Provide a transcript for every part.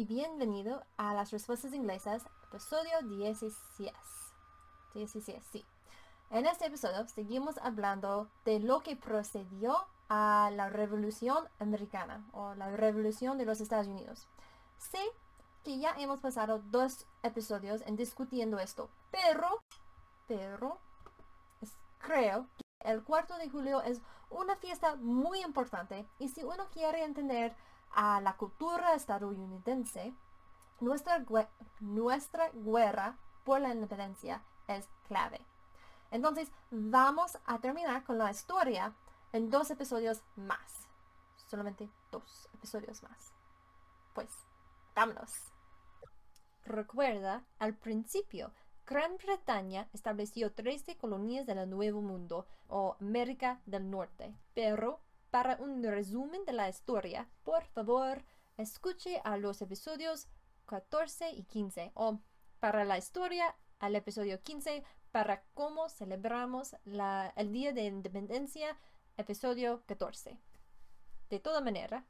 y bienvenido a las respuestas inglesas, episodio 16. 16, sí. En este episodio seguimos hablando de lo que procedió a la Revolución Americana o la Revolución de los Estados Unidos. Sé que ya hemos pasado dos episodios en discutiendo esto, pero, pero, creo que el 4 de julio es una fiesta muy importante y si uno quiere entender a la cultura estadounidense, nuestra, nuestra guerra por la independencia es clave. Entonces, vamos a terminar con la historia en dos episodios más. Solamente dos episodios más. Pues, vámonos. Recuerda, al principio, Gran Bretaña estableció 13 colonias del Nuevo Mundo o América del Norte, pero para un resumen de la historia, por favor, escuche a los episodios 14 y 15 o para la historia al episodio 15 para cómo celebramos el Día de Independencia, episodio 14. De toda manera,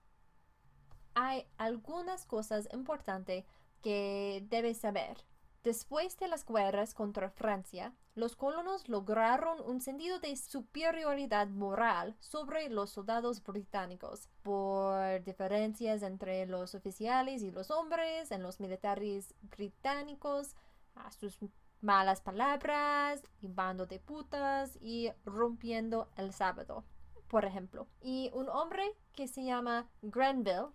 hay algunas cosas importantes que debes saber. Después de las guerras contra Francia, los colonos lograron un sentido de superioridad moral sobre los soldados británicos por diferencias entre los oficiales y los hombres en los militares británicos, a sus malas palabras y bando de putas y rompiendo el sábado, por ejemplo. Y un hombre que se llama Grenville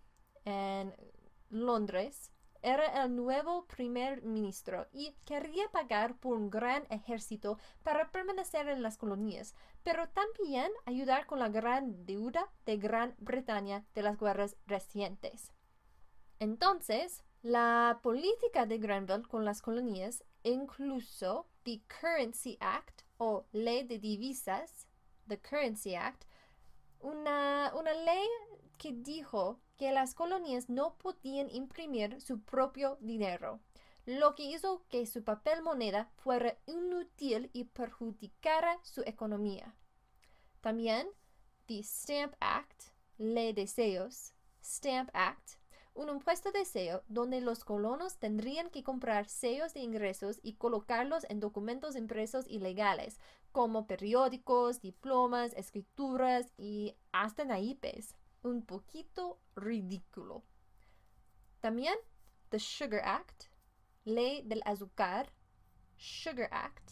en Londres era el nuevo primer ministro y quería pagar por un gran ejército para permanecer en las colonias, pero también ayudar con la gran deuda de Gran Bretaña de las guerras recientes. Entonces, la política de Grenville con las colonias, incluso the Currency Act o Ley de Divisas, the Currency Act, una, una ley que dijo que las colonias no podían imprimir su propio dinero, lo que hizo que su papel moneda fuera inútil y perjudicara su economía. También, the Stamp Act, Ley de Sellos, Stamp Act, un impuesto de sello donde los colonos tendrían que comprar sellos de ingresos y colocarlos en documentos impresos ilegales, como periódicos, diplomas, escrituras y hasta naipes un poquito ridículo. También the Sugar Act, ley del azúcar, Sugar Act.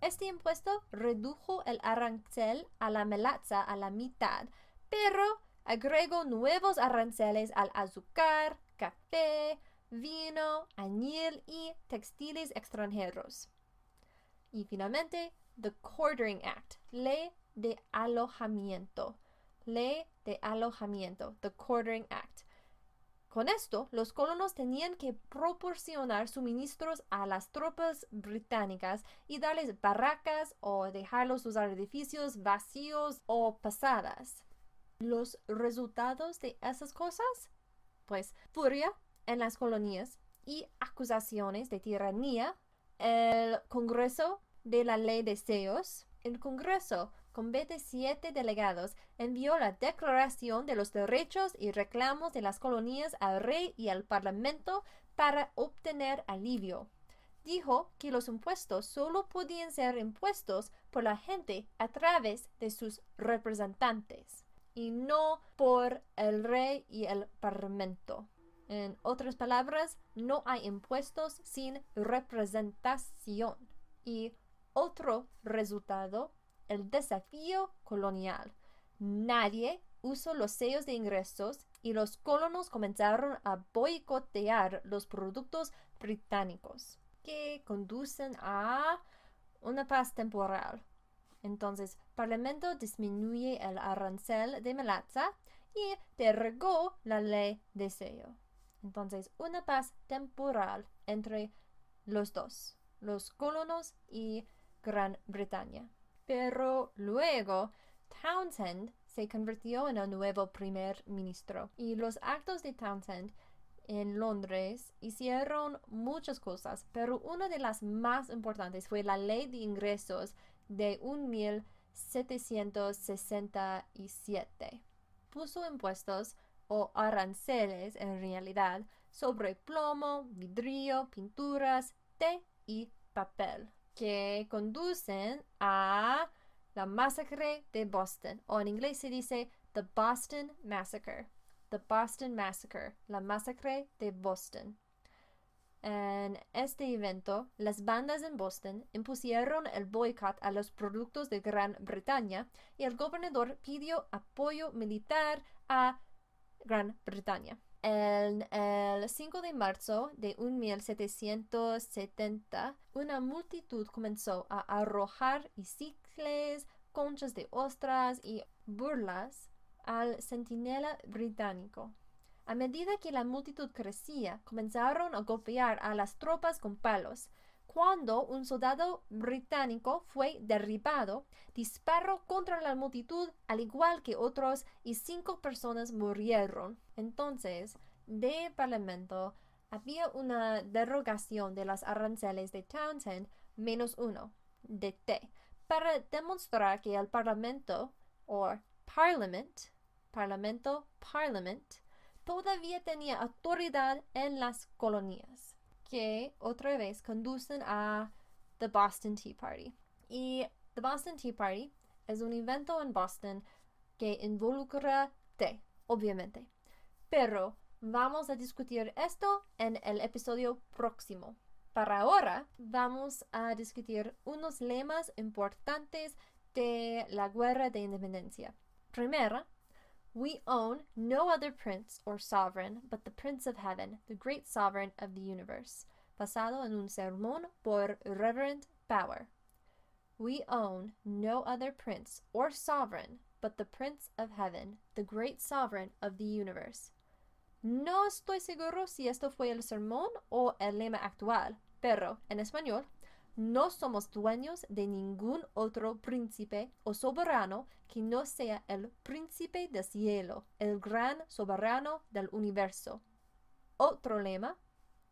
Este impuesto redujo el arancel a la melaza a la mitad, pero agregó nuevos aranceles al azúcar, café, vino, añil y textiles extranjeros. Y finalmente, the Quartering Act, ley de alojamiento ley de alojamiento, the Quartering Act. Con esto, los colonos tenían que proporcionar suministros a las tropas británicas y darles barracas o dejarlos usar edificios vacíos o pasadas. Los resultados de esas cosas? Pues furia en las colonias y acusaciones de tiranía, el Congreso de la Ley de Seos, el Congreso con 27 delegados, envió la Declaración de los Derechos y Reclamos de las Colonias al rey y al Parlamento para obtener alivio. Dijo que los impuestos solo podían ser impuestos por la gente a través de sus representantes y no por el rey y el Parlamento. En otras palabras, no hay impuestos sin representación. Y otro resultado el desafío colonial. Nadie usó los sellos de ingresos y los colonos comenzaron a boicotear los productos británicos que conducen a una paz temporal. Entonces, Parlamento disminuye el arancel de melaza y derogó la ley de sello. Entonces, una paz temporal entre los dos, los colonos y Gran Bretaña. Pero luego Townsend se convirtió en el nuevo primer ministro y los actos de Townsend en Londres hicieron muchas cosas, pero una de las más importantes fue la ley de ingresos de 1767. Puso impuestos o aranceles en realidad sobre plomo, vidrio, pinturas, té y papel, que conducen a la masacre de Boston, o en inglés se dice The Boston Massacre. The Boston Massacre, la masacre de Boston. En este evento, las bandas en Boston impusieron el boicot a los productos de Gran Bretaña y el gobernador pidió apoyo militar a Gran Bretaña. En el 5 de marzo de 1770, una multitud comenzó a arrojar isicles, conchas de ostras y burlas al centinela británico. A medida que la multitud crecía, comenzaron a golpear a las tropas con palos. Cuando un soldado británico fue derribado, disparó contra la multitud al igual que otros y cinco personas murieron. Entonces, de Parlamento había una derogación de las aranceles de Townsend menos uno de T para demostrar que el Parlamento o Parliament, Parlamento, Parliament, todavía tenía autoridad en las colonias, que otra vez conducen a The Boston Tea Party. Y The Boston Tea Party es un evento en Boston que involucra té, obviamente. Pero vamos a discutir esto en el episodio próximo. Para ahora vamos a discutir unos lemas importantes de la guerra de independencia. Primera, We own no other prince or sovereign but the Prince of Heaven, the great sovereign of the universe, basado en un sermón por Reverend Power. We own no other prince or sovereign but the Prince of Heaven, the great sovereign of the universe. No estoy seguro si esto fue el sermón o el lema actual, pero en español no somos dueños de ningún otro príncipe o soberano que no sea el príncipe del cielo, el gran soberano del universo. Otro lema,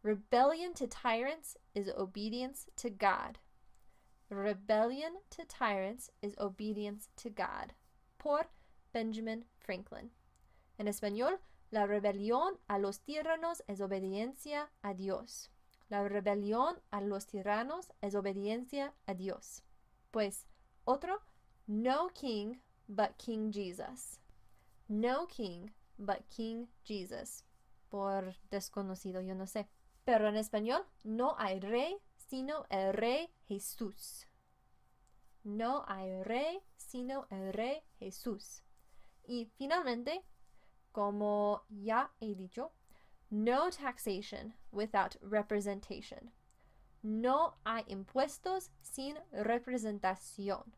rebellion to tyrants is obedience to God. Rebellion to tyrants is obedience to God. Por Benjamin Franklin. En español, la rebelión a los tiranos es obediencia a Dios. La rebelión a los tiranos es obediencia a Dios. Pues otro, no king but King Jesus. No king but King Jesus. Por desconocido, yo no sé. Pero en español, no hay rey sino el rey Jesús. No hay rey sino el rey Jesús. Y finalmente, como ya he dicho, no taxation without representation. No hay impuestos sin representación.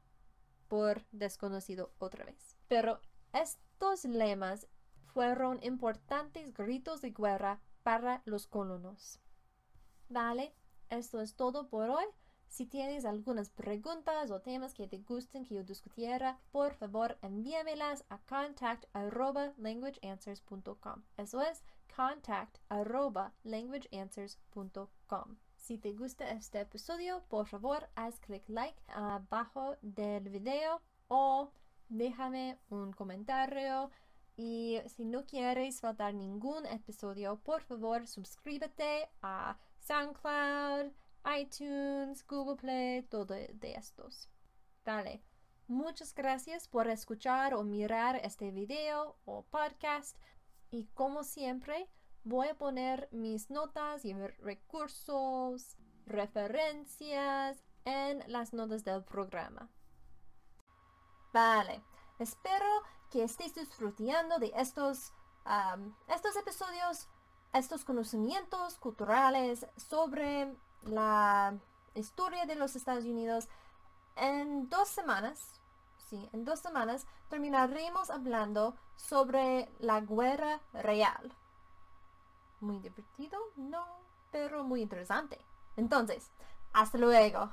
Por desconocido otra vez. Pero estos lemas fueron importantes gritos de guerra para los colonos. Vale, esto es todo por hoy. Si tienes algunas preguntas o temas que te gusten que yo discutiera, por favor envíamelas a contact@languageanswers.com. Eso es contact languageanswers.com. Si te gusta este episodio, por favor, haz clic like abajo del video o déjame un comentario. Y si no quieres faltar ningún episodio, por favor, suscríbete a SoundCloud, iTunes, Google Play, todo de estos. Dale. Muchas gracias por escuchar o mirar este video o podcast. Y como siempre, voy a poner mis notas y recursos, referencias en las notas del programa. Vale, espero que estéis disfrutando de estos, estos episodios, estos conocimientos culturales sobre la historia de los Estados Unidos. En dos semanas en dos semanas terminaremos hablando sobre la guerra real. Muy divertido, no, pero muy interesante. Entonces, hasta luego.